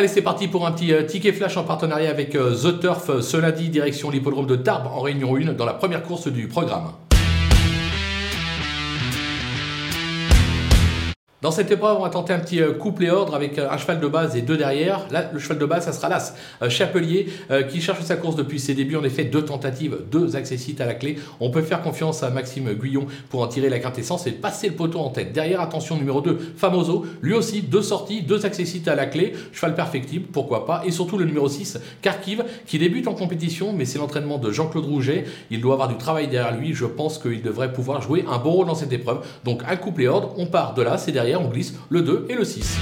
Allez, c'est parti pour un petit euh, ticket flash en partenariat avec euh, The Turf ce lundi, direction l'hippodrome de Tarbes en Réunion 1 dans la première course du programme. Dans cette épreuve, on va tenter un petit euh, couple et ordre avec euh, un cheval de base et deux derrière. Là, le cheval de base, ça sera l'As euh, Chapelier qui cherche sa course depuis ses débuts. En effet, deux tentatives, deux accessites à la clé. On peut faire confiance à Maxime Guyon pour en tirer la quintessence et passer le poteau en tête. Derrière, attention, numéro 2, Famoso. Lui aussi, deux sorties, deux accessites à la clé. Cheval perfectible, pourquoi pas. Et surtout le numéro 6, Kharkiv, qui débute en compétition, mais c'est l'entraînement de Jean-Claude Rouget. Il doit avoir du travail derrière lui. Je pense qu'il devrait pouvoir jouer un bon rôle dans cette épreuve. Donc un couple et ordre, on part de là, c'est on glisse le 2 et le 6.